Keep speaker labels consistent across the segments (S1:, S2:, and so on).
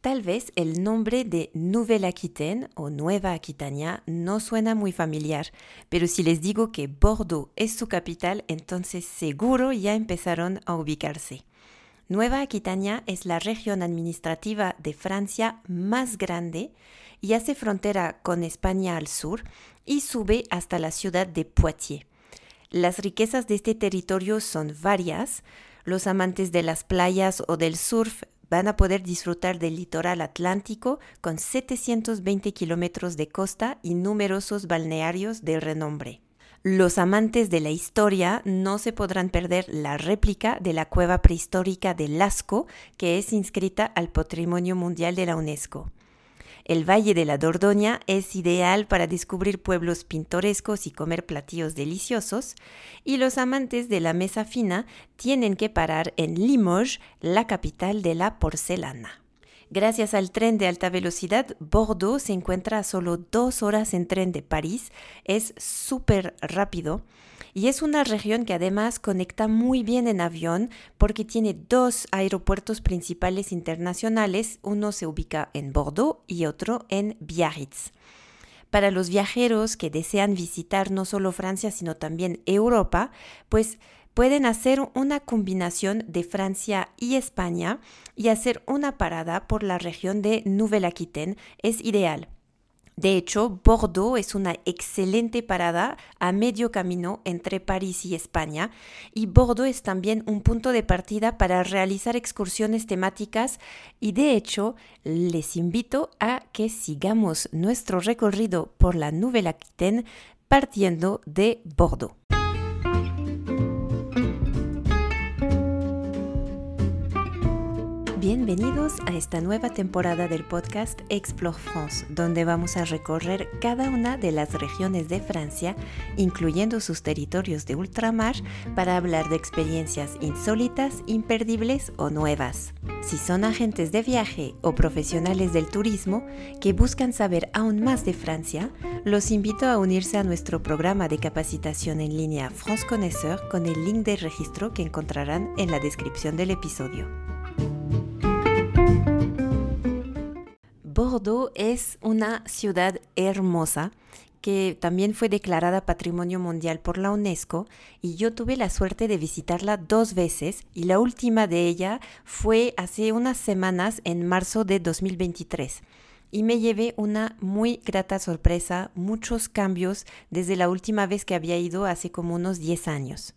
S1: Tal vez el nombre de Nouvelle-Aquitaine o Nueva Aquitania no suena muy familiar, pero si les digo que Bordeaux es su capital, entonces seguro ya empezaron a ubicarse. Nueva Aquitania es la región administrativa de Francia más grande y hace frontera con España al sur y sube hasta la ciudad de Poitiers. Las riquezas de este territorio son varias. Los amantes de las playas o del surf van a poder disfrutar del litoral atlántico con 720 kilómetros de costa y numerosos balnearios de renombre. Los amantes de la historia no se podrán perder la réplica de la cueva prehistórica de Lasco, que es inscrita al Patrimonio Mundial de la UNESCO. El Valle de la Dordoña es ideal para descubrir pueblos pintorescos y comer platillos deliciosos, y los amantes de la mesa fina tienen que parar en Limoges, la capital de la porcelana. Gracias al tren de alta velocidad, Bordeaux se encuentra a solo dos horas en tren de París. Es súper rápido y es una región que además conecta muy bien en avión porque tiene dos aeropuertos principales internacionales. Uno se ubica en Bordeaux y otro en Biarritz. Para los viajeros que desean visitar no solo Francia, sino también Europa, pues pueden hacer una combinación de Francia y España y hacer una parada por la región de Nouvelle-Aquitaine es ideal. De hecho, Bordeaux es una excelente parada a medio camino entre París y España y Bordeaux es también un punto de partida para realizar excursiones temáticas y de hecho les invito a que sigamos nuestro recorrido por la Nouvelle-Aquitaine partiendo de Bordeaux. Bienvenidos a esta nueva temporada del podcast Explore France, donde vamos a recorrer cada una de las regiones de Francia, incluyendo sus territorios de ultramar, para hablar de experiencias insólitas, imperdibles o nuevas. Si son agentes de viaje o profesionales del turismo que buscan saber aún más de Francia, los invito a unirse a nuestro programa de capacitación en línea France Connaisseur con el link de registro que encontrarán en la descripción del episodio. Bordeaux es una ciudad hermosa que también fue declarada Patrimonio Mundial por la UNESCO y yo tuve la suerte de visitarla dos veces y la última de ella fue hace unas semanas en marzo de 2023 y me llevé una muy grata sorpresa, muchos cambios desde la última vez que había ido hace como unos 10 años.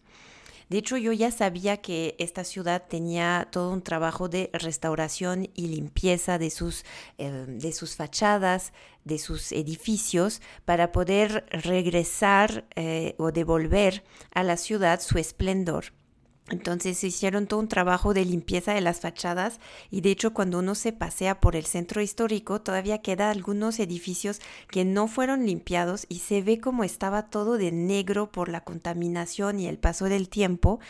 S1: De hecho, yo ya sabía que esta ciudad tenía todo un trabajo de restauración y limpieza de sus, eh, de sus fachadas, de sus edificios, para poder regresar eh, o devolver a la ciudad su esplendor. Entonces se hicieron todo un trabajo de limpieza de las fachadas y de hecho cuando uno se pasea por el centro histórico todavía queda algunos edificios que no fueron limpiados y se ve como estaba todo de negro por la contaminación y el paso del tiempo.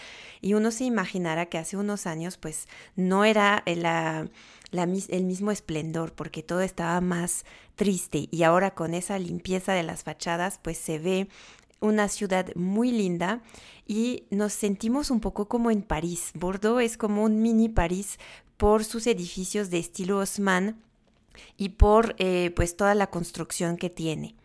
S1: Y uno se imaginará que hace unos años pues no era la, el mismo esplendor porque todo estaba más triste. Y ahora con esa limpieza de las fachadas pues se ve una ciudad muy linda y nos sentimos un poco como en París. Bordeaux es como un mini París por sus edificios de estilo Haussmann y por eh, pues toda la construcción que tiene.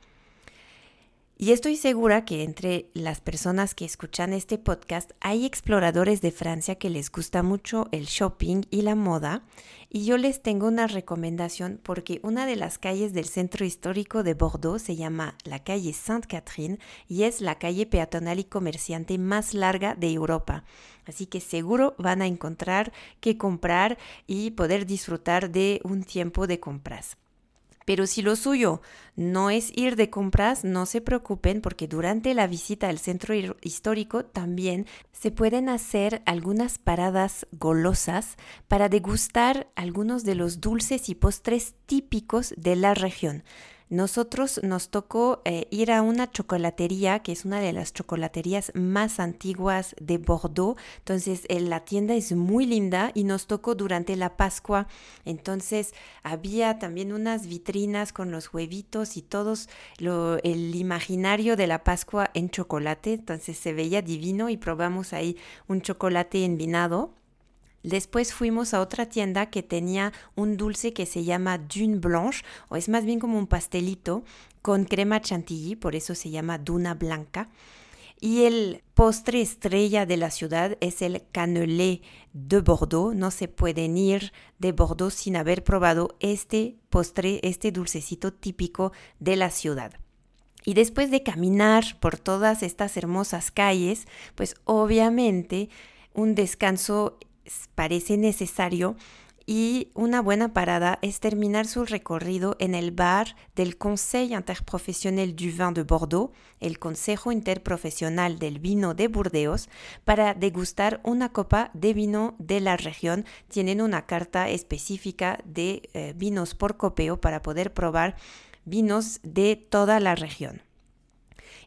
S1: Y estoy segura que entre las personas que escuchan este podcast hay exploradores de Francia que les gusta mucho el shopping y la moda. Y yo les tengo una recomendación porque una de las calles del centro histórico de Bordeaux se llama la calle Sainte-Catherine y es la calle peatonal y comerciante más larga de Europa. Así que seguro van a encontrar qué comprar y poder disfrutar de un tiempo de compras. Pero si lo suyo no es ir de compras, no se preocupen porque durante la visita al centro histórico también se pueden hacer algunas paradas golosas para degustar algunos de los dulces y postres típicos de la región. Nosotros nos tocó eh, ir a una chocolatería, que es una de las chocolaterías más antiguas de Bordeaux. Entonces, eh, la tienda es muy linda y nos tocó durante la Pascua. Entonces, había también unas vitrinas con los huevitos y todos el imaginario de la Pascua en chocolate. Entonces, se veía divino y probamos ahí un chocolate envinado Después fuimos a otra tienda que tenía un dulce que se llama Dune Blanche, o es más bien como un pastelito con crema chantilly, por eso se llama Duna Blanca. Y el postre estrella de la ciudad es el cannelé de Bordeaux. No se pueden ir de Bordeaux sin haber probado este postre, este dulcecito típico de la ciudad. Y después de caminar por todas estas hermosas calles, pues obviamente un descanso parece necesario y una buena parada es terminar su recorrido en el bar del Conseil Interprofessionnel du Vin de Bordeaux, el Consejo Interprofesional del Vino de Burdeos, para degustar una copa de vino de la región. Tienen una carta específica de eh, vinos por copeo para poder probar vinos de toda la región.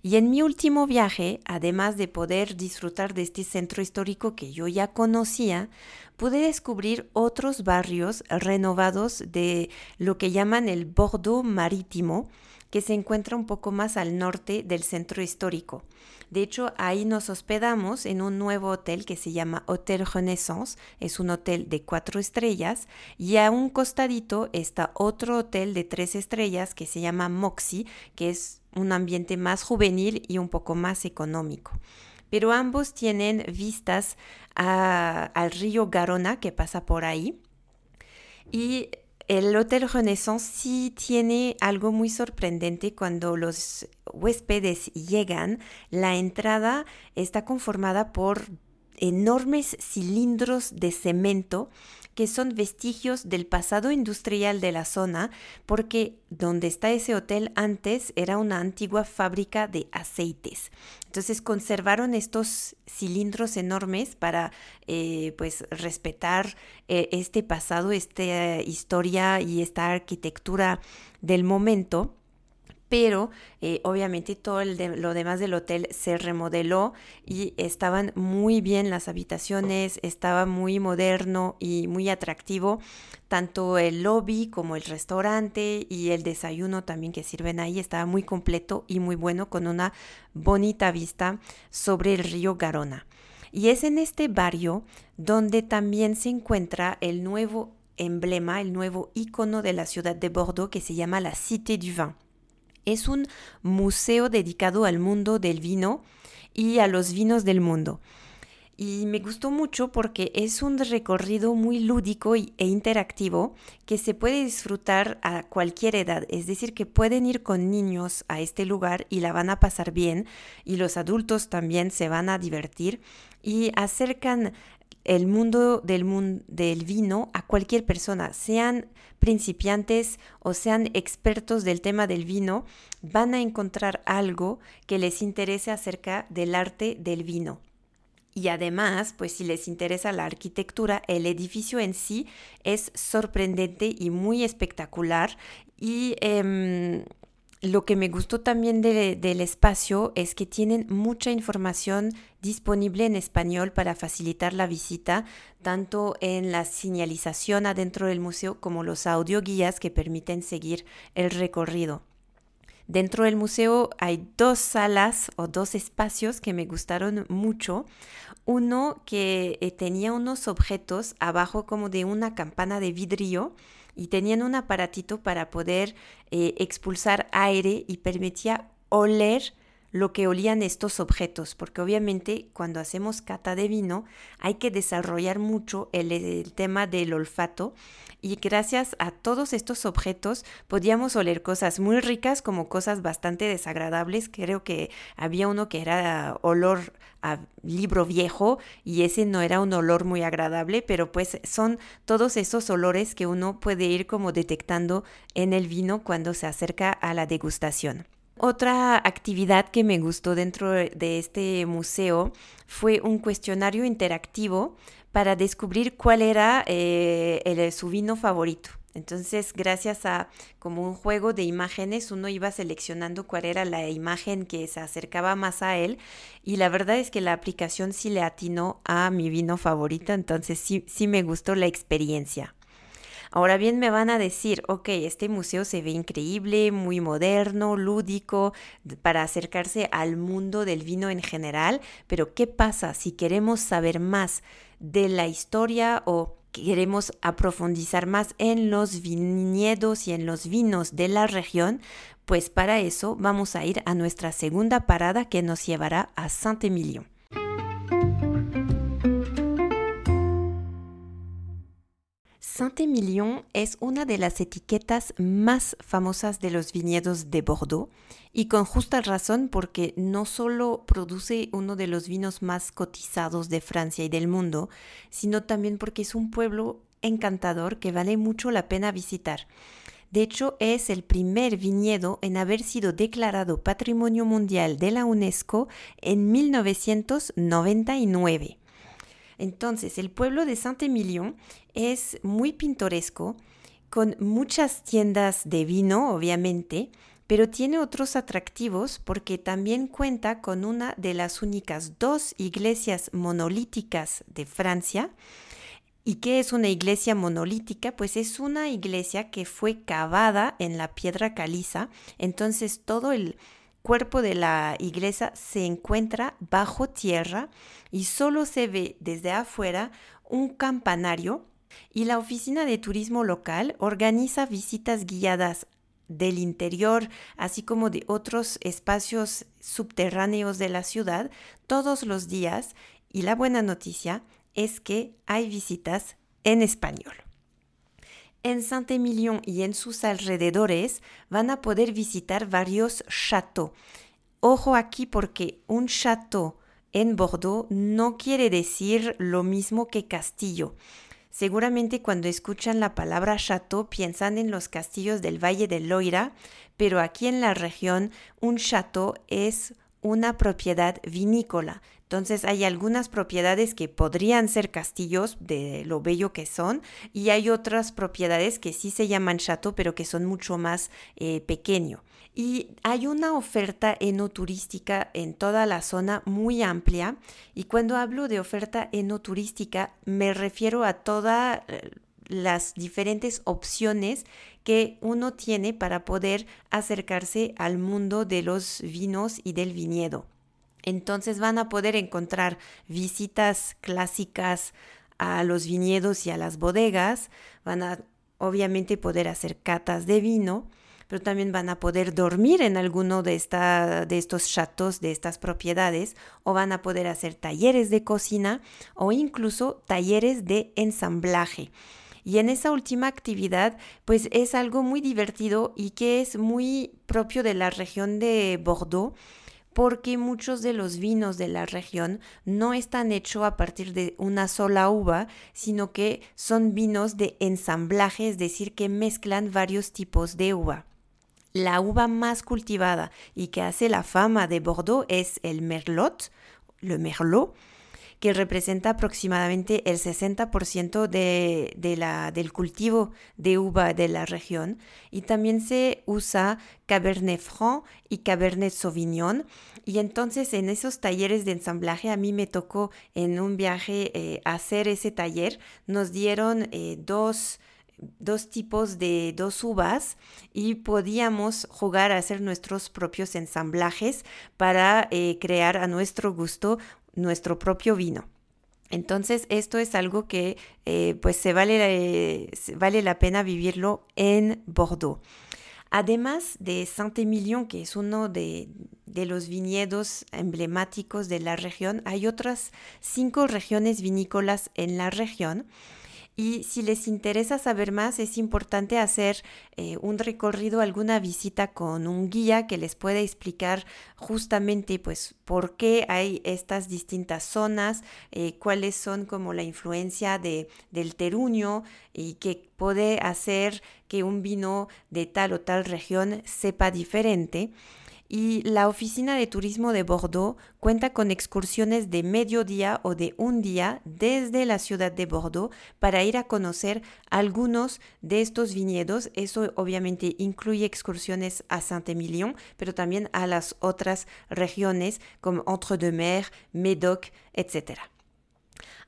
S1: Y en mi último viaje, además de poder disfrutar de este centro histórico que yo ya conocía, pude descubrir otros barrios renovados de lo que llaman el Bordeaux marítimo, que se encuentra un poco más al norte del centro histórico. De hecho, ahí nos hospedamos en un nuevo hotel que se llama Hotel Renaissance. Es un hotel de cuatro estrellas y a un costadito está otro hotel de tres estrellas que se llama Moxie, que es un ambiente más juvenil y un poco más económico. Pero ambos tienen vistas al río Garona que pasa por ahí. Y el Hotel Renaissance sí tiene algo muy sorprendente cuando los huéspedes llegan. La entrada está conformada por enormes cilindros de cemento que son vestigios del pasado industrial de la zona, porque donde está ese hotel antes era una antigua fábrica de aceites. Entonces conservaron estos cilindros enormes para eh, pues respetar eh, este pasado, esta historia y esta arquitectura del momento pero eh, obviamente todo lo demás del hotel se remodeló y estaban muy bien las habitaciones, estaba muy moderno y muy atractivo, tanto el lobby como el restaurante y el desayuno también que sirven ahí estaba muy completo y muy bueno con una bonita vista sobre el río Garona. Y es en este barrio donde también se encuentra el nuevo emblema, el nuevo icono de la ciudad de Bordeaux que se llama la Cité du Vin. Es un museo dedicado al mundo del vino y a los vinos del mundo. Y me gustó mucho porque es un recorrido muy lúdico e interactivo que se puede disfrutar a cualquier edad. Es decir, que pueden ir con niños a este lugar y la van a pasar bien y los adultos también se van a divertir y acercan el mundo del, del vino a cualquier persona, sean principiantes o sean expertos del tema del vino, van a encontrar algo que les interese acerca del arte del vino. Y además, pues si les interesa la arquitectura, el edificio en sí es sorprendente y muy espectacular. Y em, lo que me gustó también del espacio es que tienen mucha información disponible en español para facilitar la visita, tanto en la señalización adentro del museo como los audioguías que permiten seguir el recorrido. Dentro del museo hay dos salas o dos espacios que me gustaron mucho. Uno que eh, tenía unos objetos abajo como de una campana de vidrio y tenían un aparatito para poder eh, expulsar aire y permitía oler lo que olían estos objetos, porque obviamente cuando hacemos cata de vino hay que desarrollar mucho el, tema del olfato y gracias a todos estos objetos podíamos oler cosas muy ricas como cosas bastante desagradables. Creo que había uno que era olor a libro viejo y ese no era un olor muy agradable, pero pues son todos esos olores que uno puede ir como detectando en el vino cuando se acerca a la degustación. Otra actividad que me gustó dentro de este museo fue un cuestionario interactivo para descubrir cuál era eh, su vino favorito. Entonces, gracias a como un juego de imágenes, uno iba seleccionando cuál era la imagen que se acercaba más a él. Y la verdad es que la aplicación sí le atinó a mi vino favorito, entonces sí, sí me gustó la experiencia. Ahora bien, me van a decir, ok, este museo se ve increíble, muy moderno, lúdico, para acercarse al mundo del vino en general, pero ¿qué pasa si queremos saber más de la historia o queremos aprofundizar más en los viñedos y en los vinos de la región? Pues para eso vamos a ir a nuestra segunda parada que nos llevará a Saint-Émilion. Saint-Émilion es una de las etiquetas más famosas de los viñedos de Bordeaux y con justa razón porque no solo produce uno de los vinos más cotizados de Francia y del mundo, sino también porque es un pueblo encantador que vale mucho la pena visitar. De hecho, es el primer viñedo en haber sido declarado Patrimonio Mundial de la UNESCO en 1999. Entonces, el pueblo de Saint-Émilion es muy pintoresco, con muchas tiendas de vino, obviamente, pero tiene otros atractivos porque también cuenta con una de las únicas dos iglesias monolíticas de Francia. ¿Y qué es una iglesia monolítica? Pues es una iglesia que fue cavada en la piedra caliza, entonces todo el cuerpo de la iglesia se encuentra bajo tierra y solo se ve desde afuera un campanario y la oficina de turismo local organiza visitas guiadas del interior, así como de otros espacios subterráneos de la ciudad, todos los días. Y la buena noticia es que hay visitas en español. En Saint-Émilion y en sus alrededores van a poder visitar varios châteaux. Ojo aquí porque un château en Bordeaux no quiere decir lo mismo que castillo. Seguramente cuando escuchan la palabra château piensan en los castillos del Valle del Loira, pero aquí en la región un château es una propiedad vinícola. Entonces hay algunas propiedades que podrían ser castillos de lo bello que son y hay otras propiedades que sí se llaman chateau pero que son mucho más eh, pequeño. Y hay una oferta enoturística en toda la zona muy amplia y cuando hablo de oferta enoturística me refiero a todas eh, las diferentes opciones que uno tiene para poder acercarse al mundo de los vinos y del viñedo. Entonces van a poder encontrar visitas clásicas a los viñedos y a las bodegas, van a obviamente poder hacer catas de vino, pero también van a poder dormir en alguno de, de estos chatos, de estas propiedades, o van a poder hacer talleres de cocina o incluso talleres de ensamblaje. Y en esa última actividad, pues es algo muy divertido y que es muy propio de la región de Bordeaux porque muchos de los vinos de la región no están hechos a partir de una sola uva, sino que son vinos de ensamblaje, es decir, que mezclan varios tipos de uva. La uva más cultivada y que hace la fama de Bordeaux es el Merlot, le Merlot, que representa aproximadamente el 60% de, del cultivo de uva de la región. Y también se usa Cabernet Franc y Cabernet Sauvignon. Y entonces en esos talleres de ensamblaje a mí me tocó en un viaje eh, hacer ese taller. Nos dieron eh, dos dos tipos de dos uvas y podíamos jugar a hacer nuestros propios ensamblajes para eh, crear a nuestro gusto nuestro propio vino. Entonces, esto es algo que eh, pues se vale, vale la pena vivirlo en Bordeaux. Además de Saint-Émilion, que es uno de, de, los viñedos emblemáticos de la región, hay otras cinco regiones vinícolas en la región y si les interesa saber más, es importante hacer eh, un recorrido, alguna visita con un guía que les pueda explicar justamente pues por qué hay estas distintas zonas, eh, cuáles son como la influencia de, del teruño y qué puede hacer que un vino de tal o tal región sepa diferente y la Oficina de Turismo de Bordeaux cuenta con excursiones de mediodía o de un día desde la ciudad de Bordeaux para ir a conocer algunos de estos viñedos. Eso obviamente incluye excursiones a Saint-Émilion, pero también a las otras regiones como Entre-deux-Mers, Médoc, etc.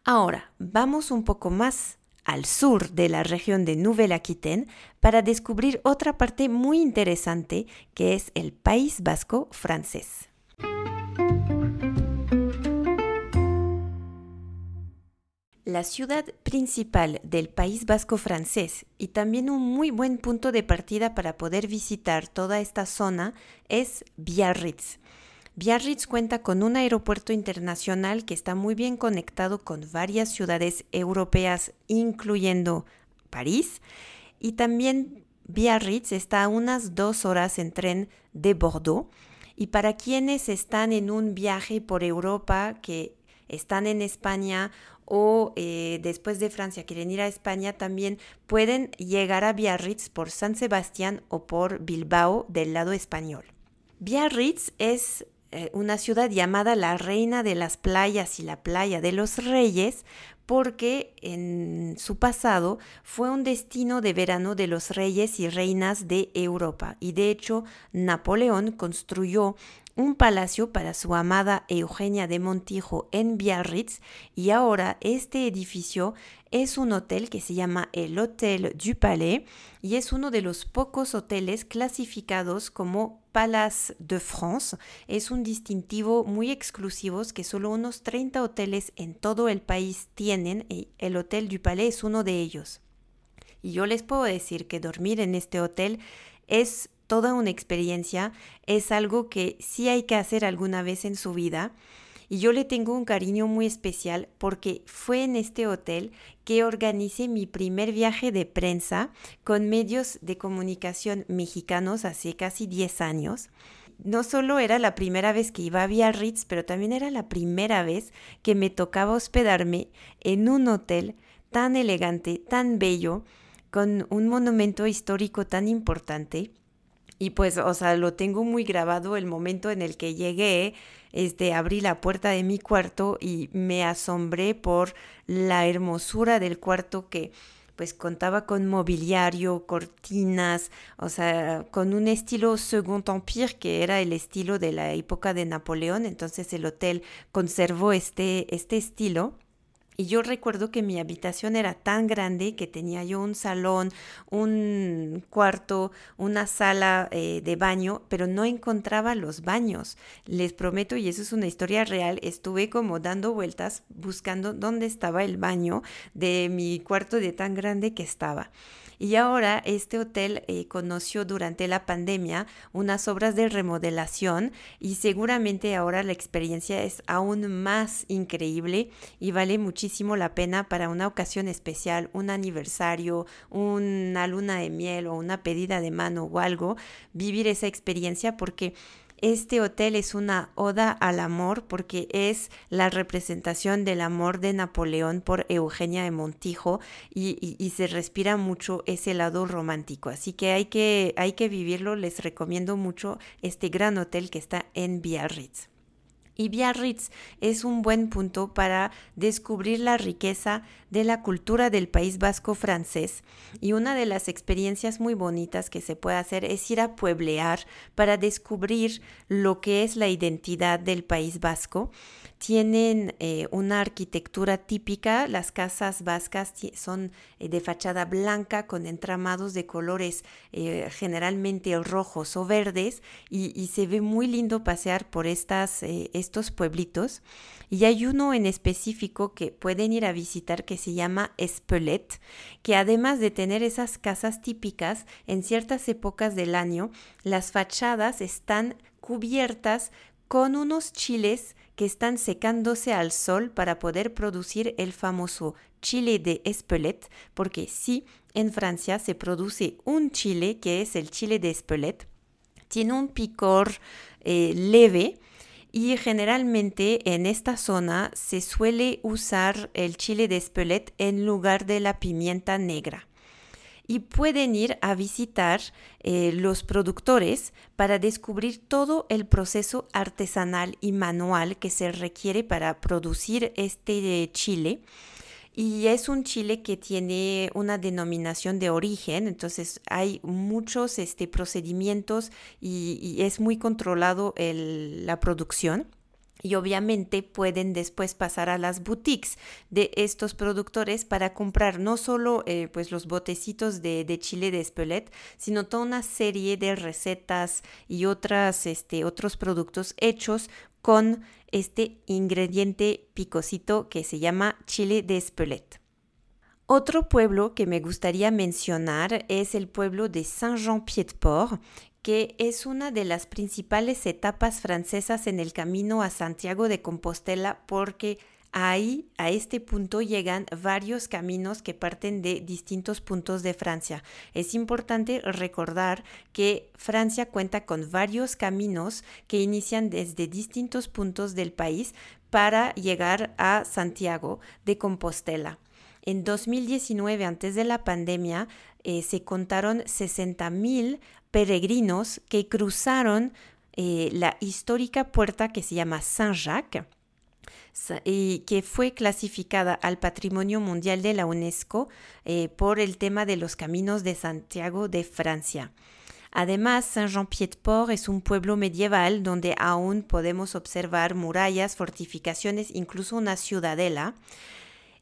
S1: Ahora, vamos un poco más al sur de la región de Nouvelle-Aquitaine para descubrir otra parte muy interesante que es el País Vasco francés. La ciudad principal del País Vasco francés y también un muy buen punto de partida para poder visitar toda esta zona es Biarritz. Biarritz cuenta con un aeropuerto internacional que está muy bien conectado con varias ciudades europeas, incluyendo París, y también Biarritz está a unas dos horas en tren de Bordeaux. Y para quienes están en un viaje por Europa, que están en España o eh, después de Francia quieren ir a España, también pueden llegar a Biarritz por San Sebastián o por Bilbao del lado español. Biarritz es eh, una ciudad llamada la Reina de las Playas y la Playa de los Reyes, porque en su pasado fue un destino de verano de los reyes y reinas de Europa. Y de hecho, Napoleón construyó un palacio para su amada Eugenia de Montijo en Biarritz y ahora este edificio es un hotel que se llama el Hotel du Palais y es uno de los pocos hoteles clasificados como Palace de France. Es un distintivo muy exclusivo que solo unos 30 hoteles en todo el país tienen y el Hotel du Palais es uno de ellos. Y yo les puedo decir que dormir en este hotel es toda una experiencia, es algo que sí hay que hacer alguna vez en su vida. Y yo le tengo un cariño muy especial porque fue en este hotel que organicé mi primer viaje de prensa con medios de comunicación mexicanos hace casi 10 años. No solo era la primera vez que iba a Biarritz, pero también era la primera vez que me tocaba hospedarme en un hotel tan elegante, tan bello, con un monumento histórico tan importante y pues, o sea, lo tengo muy grabado el momento en el que llegué, este, abrí la puerta de mi cuarto y me asombré por la hermosura del cuarto que pues contaba con mobiliario, cortinas, o sea, con un estilo Second Empire que era el estilo de la época de Napoleón, entonces el hotel conservó este, este estilo y yo recuerdo que mi habitación era tan grande que tenía yo un salón, un cuarto, una sala eh, de baño, pero no encontraba los baños. Les prometo, y eso es una historia real, estuve como dando vueltas buscando dónde estaba el baño de mi cuarto de tan grande que estaba. Y ahora este hotel eh, conoció durante la pandemia unas obras de remodelación y seguramente ahora la experiencia es aún más increíble y vale muchísimo la pena para una ocasión especial, un aniversario, una luna de miel o una pedida de mano o algo, vivir esa experiencia porque este hotel es una oda al amor porque es la representación del amor de Napoleón por Eugenia de Montijo y, se respira mucho ese lado romántico. Así que hay, que hay que vivirlo. Les recomiendo mucho este gran hotel que está en Biarritz. Y Biarritz es un buen punto para descubrir la riqueza de la cultura del País Vasco francés. Y una de las experiencias muy bonitas que se puede hacer es ir a pueblear para descubrir lo que es la identidad del País Vasco tienen eh, una arquitectura típica. Las casas vascas son eh, de fachada blanca con entramados de colores eh, generalmente rojos o verdes y, se ve muy lindo pasear por estas, estos pueblitos. Y hay uno en específico que pueden ir a visitar que se llama Espelet, que además de tener esas casas típicas, en ciertas épocas del año, las fachadas están cubiertas con unos chiles que están secándose al sol para poder producir el famoso chile de Espelette, porque sí, en Francia se produce un chile que es el chile de Espelette. Tiene un picor eh, leve y generalmente en esta zona se suele usar el chile de Espelette en lugar de la pimienta negra y pueden ir a visitar eh, los productores para descubrir todo el proceso artesanal y manual que se requiere para producir este chile. Y es un chile que tiene una denominación de origen, entonces hay muchos este, procedimientos y, es muy controlado la producción. Y obviamente pueden después pasar a las boutiques de estos productores para comprar no solo eh, pues los botecitos de, chile de Espelette, sino toda una serie de recetas y otras, este, otros productos hechos con este ingrediente picosito que se llama chile de Espelette. Otro pueblo que me gustaría mencionar es el pueblo de Saint-Jean-Pied-de-Port, que es una de las principales etapas francesas en el camino a Santiago de Compostela porque ahí, a este punto, llegan varios caminos que parten de distintos puntos de Francia. Es importante recordar que Francia cuenta con varios caminos que inician desde distintos puntos del país para llegar a Santiago de Compostela. En 2019, antes de la pandemia, eh, se contaron 60.000 peregrinos que cruzaron eh, la histórica puerta que se llama Saint-Jacques y que fue clasificada al Patrimonio Mundial de la UNESCO eh, por el tema de los caminos de Santiago de Francia. Además, Saint-Jean-Pied-de-Port es un pueblo medieval donde aún podemos observar murallas, fortificaciones, incluso una ciudadela.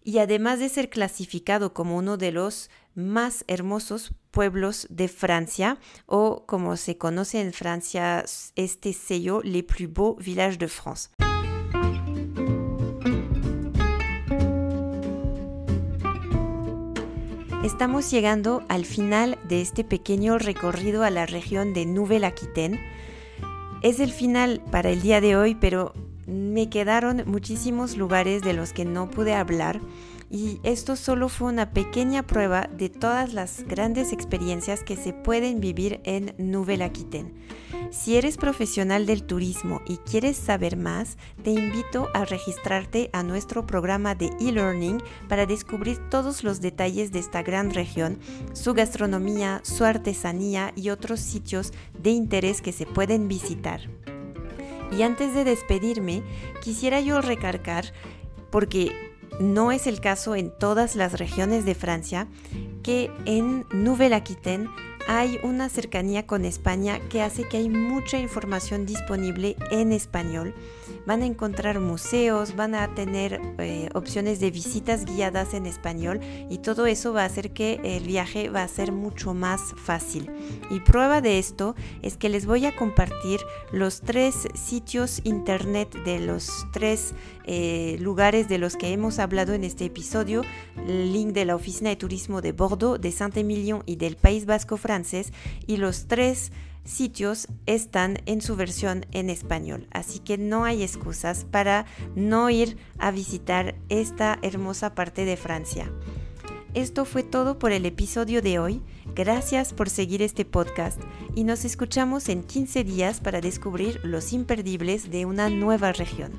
S1: Y además de ser clasificado como uno de los más hermosos pueblos de Francia o como se conoce en Francia este sello Les plus beaux villages de France. Estamos llegando al final de este pequeño recorrido a la región de Nouvelle-Aquitaine. Es el final para el día de hoy, pero me quedaron muchísimos lugares de los que no pude hablar y esto solo fue una pequeña prueba de todas las grandes experiencias que se pueden vivir en Nouvelle-Aquitaine. Si eres profesional del turismo y quieres saber más, te invito a registrarte a nuestro programa de e-learning para descubrir todos los detalles de esta gran región, su gastronomía, su artesanía y otros sitios de interés que se pueden visitar. Y antes de despedirme, quisiera yo recargar, porque no es el caso en todas las regiones de Francia, que en Nouvelle-Aquitaine hay una cercanía con España que hace que hay mucha información disponible en español. Van a encontrar museos, van a tener eh, opciones de visitas guiadas en español y todo eso va a hacer que el viaje va a ser mucho más fácil. Y prueba de esto es que les voy a compartir los tres sitios internet de los tres eh, lugares de los que hemos hablado en este episodio, el link de la Oficina de Turismo de Bordeaux, de Saint-Emilion y del País Vasco francés, y los tres sitios están en su versión en español, así que no hay excusas para no ir a visitar esta hermosa parte de Francia. Esto fue todo por el episodio de hoy. Gracias por seguir este podcast y nos escuchamos en 15 días para descubrir los imperdibles de una nueva región.